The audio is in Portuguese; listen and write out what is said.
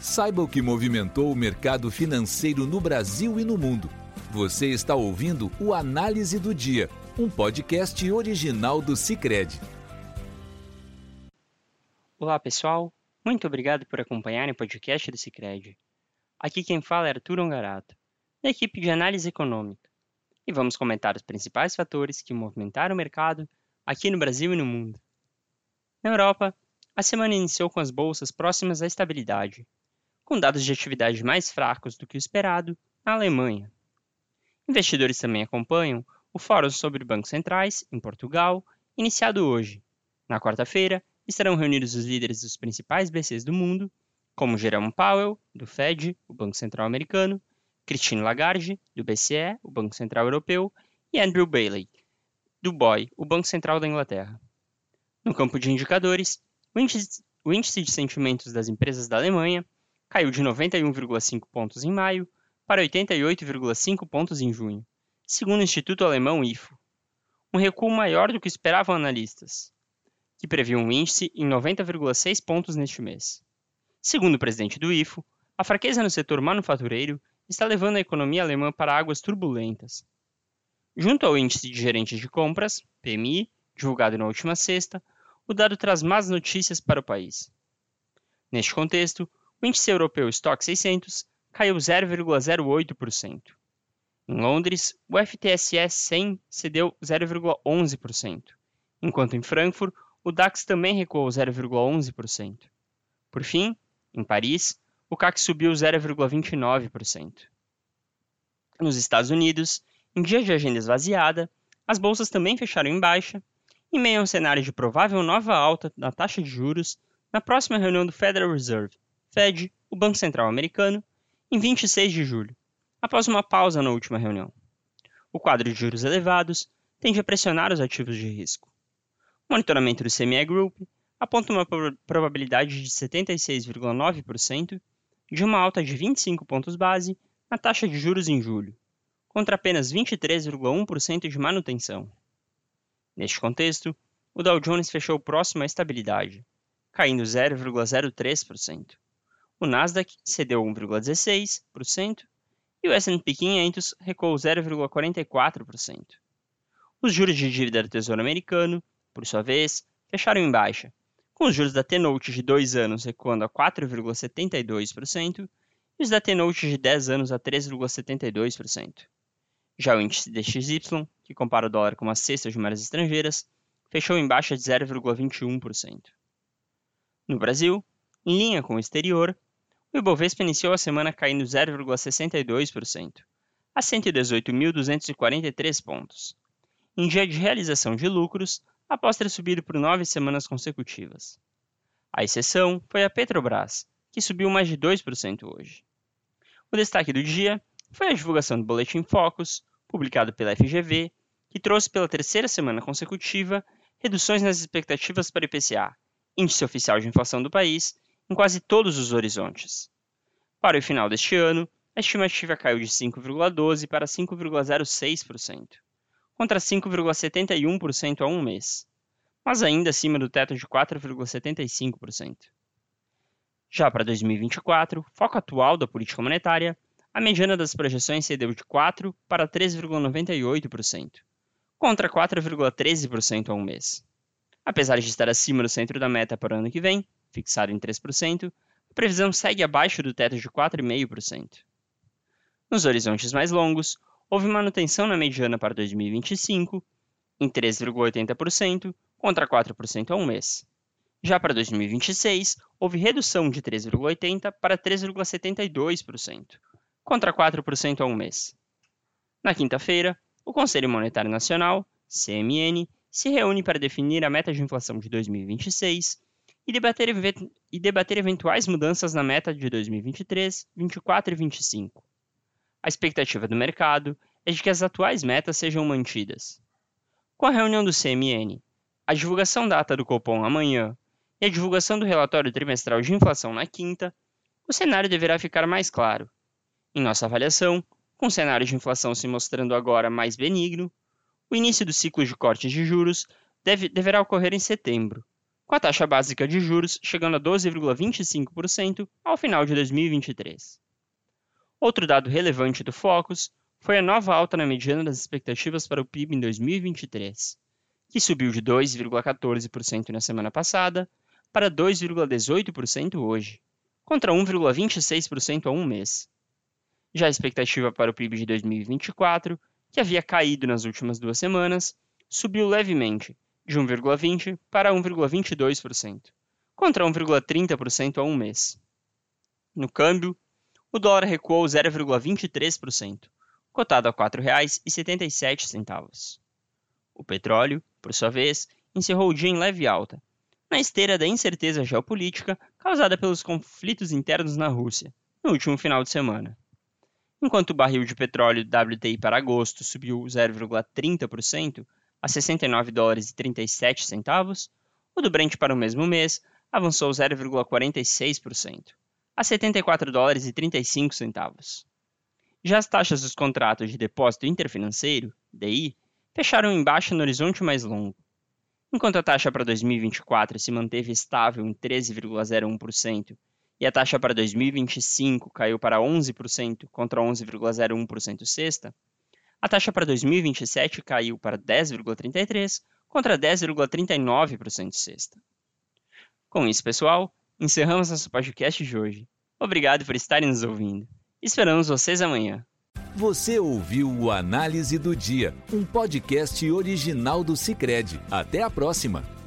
Saiba o que movimentou o mercado financeiro no Brasil e no mundo. Você está ouvindo o Análise do Dia, um podcast original do Cicred. Olá, pessoal. Muito obrigado por acompanharem o podcast do Cicred. Aqui quem fala é Arthur Ongarato, da equipe de análise econômica. E vamos comentar os principais fatores que movimentaram o mercado aqui no Brasil e no mundo. Na Europa, a semana iniciou com as bolsas próximas à estabilidade, com dados de atividade mais fracos do que o esperado na Alemanha. Investidores também acompanham o Fórum sobre Bancos Centrais, em Portugal, iniciado hoje. Na quarta-feira, estarão reunidos os líderes dos principais BCs do mundo, como Jerome Powell, do Fed, o Banco Central Americano, Christine Lagarde, do BCE, o Banco Central Europeu, e Andrew Bailey, do BOE, o Banco Central da Inglaterra. No campo de indicadores, o índice, o índice de sentimentos das empresas da Alemanha caiu de 91,5 pontos em maio para 88,5 pontos em junho, segundo o Instituto Alemão IFO, um recuo maior do que esperavam analistas, que previam um índice em 90,6 pontos neste mês. Segundo o presidente do IFO, a fraqueza no setor manufatureiro está levando a economia alemã para águas turbulentas. Junto ao índice de gerentes de compras, PMI, divulgado na última sexta, o dado traz más notícias para o país. Neste contexto, o índice europeu Stock 600 caiu 0,08%. Em Londres, o FTSE 100 cedeu 0,11%, enquanto em Frankfurt o DAX também recuou 0,11%. Por fim, em Paris, o CAC subiu 0,29%. Nos Estados Unidos, em dia de agenda esvaziada, as bolsas também fecharam em baixa, em meio a um cenário de provável nova alta na taxa de juros na próxima reunião do Federal Reserve, Fed, o Banco Central americano, em 26 de julho, após uma pausa na última reunião. O quadro de juros elevados tende a pressionar os ativos de risco. O monitoramento do CME Group aponta uma probabilidade de 76,9% de uma alta de 25 pontos base na taxa de juros em julho, contra apenas 23,1% de manutenção. Neste contexto, o Dow Jones fechou próximo à estabilidade, caindo 0,03%. O Nasdaq cedeu 1,16% e o S&P 500 recuou 0,44%. Os juros de dívida do Tesouro Americano, por sua vez, fecharam em baixa, com os juros da T-Note de 2 anos recuando a 4,72% e os da T-Note de 10 anos a 3,72%. Já o índice DXY, que compara o dólar com as cestas de moedas estrangeiras, fechou em baixa de 0,21%. No Brasil, em linha com o exterior, o Ibovespa iniciou a semana caindo 0,62%, a 118.243 pontos, em dia de realização de lucros após ter subido por nove semanas consecutivas. A exceção foi a Petrobras, que subiu mais de 2% hoje. O destaque do dia foi a divulgação do Boletim Focus, publicado pela FGV, que trouxe pela terceira semana consecutiva reduções nas expectativas para o IPCA, índice oficial de inflação do país, em quase todos os horizontes. Para o final deste ano, a estimativa caiu de 5,12% para 5,06%, contra 5,71% há um mês, mas ainda acima do teto de 4,75%. Já para 2024, foco atual da política monetária, a mediana das projeções cedeu de 4% para 3,98%, contra 4,13% há um mês. Apesar de estar acima do centro da meta para o ano que vem, fixado em 3%, a previsão segue abaixo do teto de 4,5%. Nos horizontes mais longos, houve manutenção na mediana para 2025, em 3,80%, contra 4% a um mês. Já para 2026, houve redução de 3,80% para 3,72%, contra 4% a um mês. Na quinta-feira, o Conselho Monetário Nacional, CMN, se reúne para definir a meta de inflação de 2026 e debater, e debater eventuais mudanças na meta de 2023, 2024 e 2025. A expectativa do mercado é de que as atuais metas sejam mantidas. Com a reunião do CMN, a divulgação da ata do Copom amanhã e a divulgação do relatório trimestral de inflação na quinta, o cenário deverá ficar mais claro. Em nossa avaliação, com o cenário de inflação se mostrando agora mais benigno, o início do ciclo de cortes de juros deve, deverá ocorrer em setembro, com a taxa básica de juros chegando a 12,25% ao final de 2023. Outro dado relevante do Focus foi a nova alta na mediana das expectativas para o PIB em 2023, que subiu de 2,14% na semana passada para 2,18% hoje, contra 1,26% há um mês. Já a expectativa para o PIB de 2024, que havia caído nas últimas duas semanas, subiu levemente, de 1,20% para 1,22%, contra 1,30% há um mês. No câmbio, o dólar recuou 0,23%, cotado a R$ 4,77. O petróleo, por sua vez, encerrou o dia em leve alta, na esteira da incerteza geopolítica causada pelos conflitos internos na Rússia, no último final de semana. Enquanto o barril de petróleo WTI para agosto subiu 0,30% a 69 dólares e 37 centavos, o do Brent para o mesmo mês avançou 0,46% a 74 dólares e 35 centavos. Já as taxas dos contratos de depósito interfinanceiro, DI, fecharam em baixa no horizonte mais longo. Enquanto a taxa para 2024 se manteve estável em 13,01% e a taxa para 2025 caiu para 11% contra 11,01% sexta, a taxa para 2027 caiu para 10,33% contra 10,39% sexta. Com isso, pessoal, encerramos nosso podcast de hoje. Obrigado por estarem nos ouvindo. Esperamos vocês amanhã. Você ouviu o Análise do Dia, um podcast original do Cicred. Até a próxima!